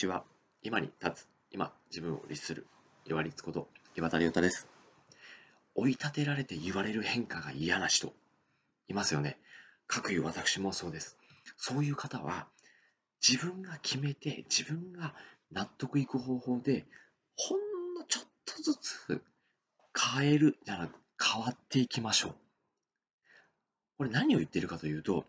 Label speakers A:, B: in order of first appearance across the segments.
A: ちは。今に立つ。今、自分を律する。岩律こと岩田亮太です。追い立てられて言われる変化が嫌な人、いますよね。かくいう私もそうです。そういう方は、自分が決めて、自分が納得いく方法で、ほんのちょっとずつ変える、じゃなく変わっていきましょう。これ何を言ってるかというと、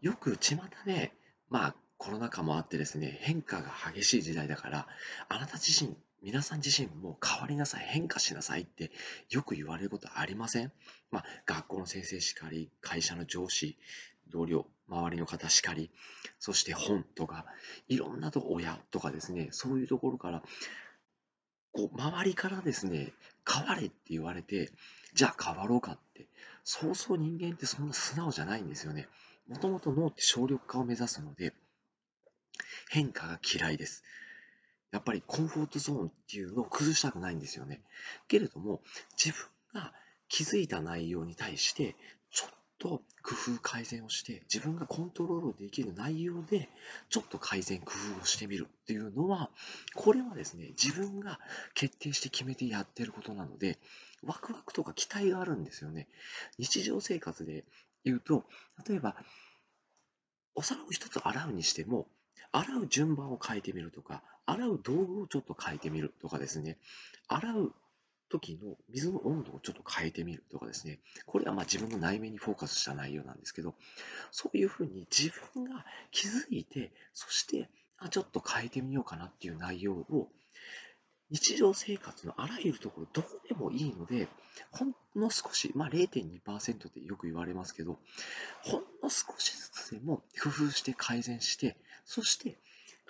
A: よく巷で、まあ、コロナ禍もあってですね、変化が激しい時代だから、あなた自身、皆さん自身も変わりなさい、変化しなさいってよく言われることありません？まあ、学校の先生しかり、会社の上司、同僚、周りの方しかり、そして本とか、いろんなと、親とかですね、そういうところから、こう、周りからですね、変われって言われて、じゃあ変わろうかって、そうそう人間ってそんな素直じゃないんですよね。もともと脳って省力化を目指すので、変化が嫌いです。やっぱりコンフォートゾーンっていうのを崩したくないんですよね。けれども、自分が気づいた内容に対して、ちょっと工夫改善をして、自分がコントロールできる内容で、ちょっと改善工夫をしてみるっていうのは、これはですね、自分が決定して決めてやってることなので、ワクワクとか期待があるんですよね。日常生活で言うと、例えば、お皿を一つ洗うにしても、洗う順番を変えてみるとか、洗う道具をちょっと変えてみるとかですね、洗う時の水の温度をちょっと変えてみるとかですね、これはまあ自分の内面にフォーカスした内容なんですけど、そういうふうに自分が気づいて、そしてあちょっと変えてみようかなっていう内容を日常生活のあらゆるところどこでもいいので、ほんの少し、まあ0.2%ってよく言われますけど、ほんの少しずつでも工夫して改善して、そして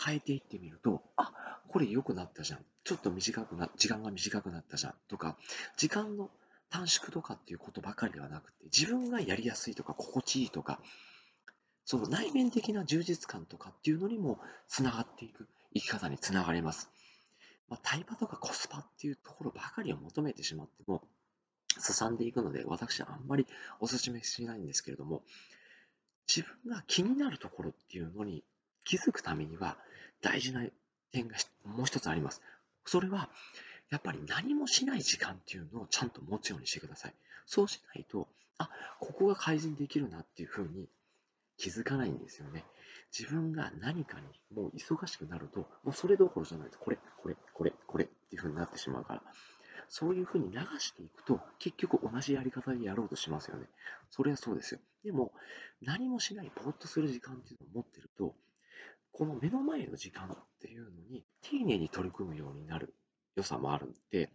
A: 変えていってみると、あ、これ良くなったじゃん。ちょっと短くな、時間が短くなったじゃん。とか、時間の短縮とかっていうことばかりではなくて、自分がやりやすいとか、心地いいとか、その内面的な充実感とかっていうのにもつながっていく生き方につながります。まあ、タイパとかコスパっていうところばかりを求めてしまっても、すさんでいくので、私はあんまりお勧めしないんですけれども、自分が気になるところっていうのに気づくためには、大事な点がもう一つあります。それは、やっぱり何もしない時間っていうのをちゃんと持つようにしてください。そうしないと、あ、ここが改善できるなっていうふうに気づかないんですよね。自分が何かにもう忙しくなると、もうそれどころじゃないです。これ、これ、これ、これっていう風になってしまうから。そういう風に流していくと、結局同じやり方でやろうとしますよね。それはそうですよ。でも、何もしない、ぼーっとする時間っていうのを持ってると、この目の前の時間っていうのに丁寧に取り組むようになる良さもあるんで、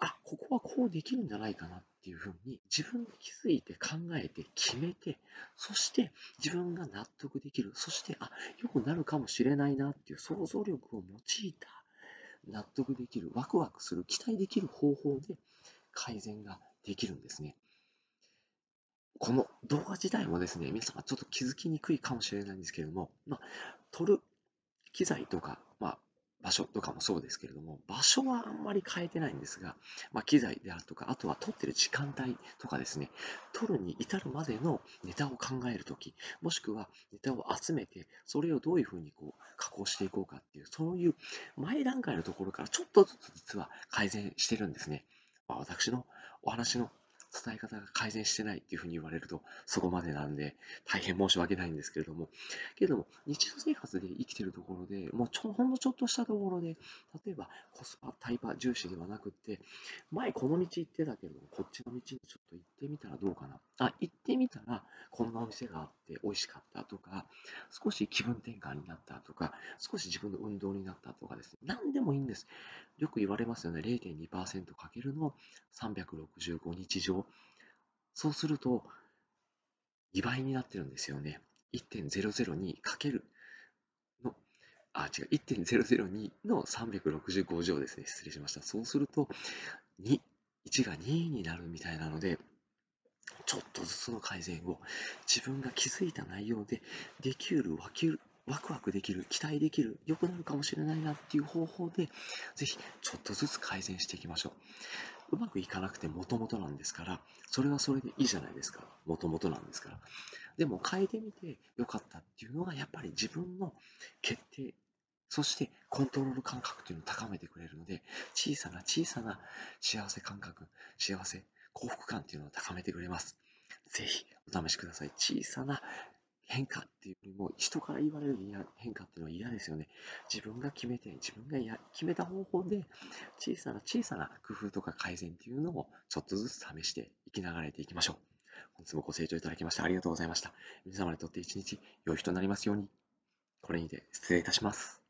A: あ、ここはこうできるんじゃないかなっていうふうに自分で気づいて考えて決めて、そして自分が納得できる、そしてあ、良くなるかもしれないなっていう想像力を用いた納得できる、ワクワクする、期待できる方法で改善ができるんですね。この動画自体もですね、皆様ちょっと気づきにくいかもしれないんですけれども、まあ、撮る機材とか、まあ、場所とかもそうですけれども、場所はあんまり変えてないんですが、まあ、機材であるとか、あとは撮ってる時間帯とかですね、撮るに至るまでのネタを考えるとき、もしくはネタを集めて、それをどういうふうにこう加工していこうかっていう、そういう前段階のところからちょっとずつ実は改善してるんですね。まあ、私のお話の伝え方が改善してないっていうふうに言われると、そこまでなんで、大変申し訳ないんですけれども、けれども、日常生活で生きてるところで、もうちょほんのちょっとしたところで、例えばコスパ、タイパ重視ではなくって、前この道行ってたけど、こっちの道にちょっと行ってみたらどうかな。あ、行てみたら、こんなお店があって美味しかったとか、少し気分転換になったとか、少し自分の運動になったとかですね、何でもいいんです。よく言われますよね、0.2%かけるの365日常。そうすると、2倍になってるんですよね。1.002かけるの、あ、違う、1.002の365乗ですね。失礼しました。そうすると、2、1が2になるみたいなので、ちょっとずつの改善を自分が気づいた内容でできる、わきる、ワクワクできる、期待できる、良くなるかもしれないなっていう方法で、ぜひちょっとずつ改善していきましょう。うまくいかなくてもともとなんですから、それはそれでいいじゃないですか。もともとなんですから。でも変えてみて良かったっていうのがやっぱり自分の決定、そしてコントロール感覚というのを高めてくれるので、小さな小さな幸せ感覚、幸せ、幸福感というのを高めてくれます。ぜひお試しください。小さな変化っていうよりも、人から言われる変化っていうのは嫌ですよね。自分が決めて、自分がや決めた方法で、小さな小さな工夫とか改善っていうのをちょっとずつ試して生きながらていきましょう。本日もご清聴いただきましてありがとうございました。皆様にとって一日良い日となりますように。これにて失礼いたします。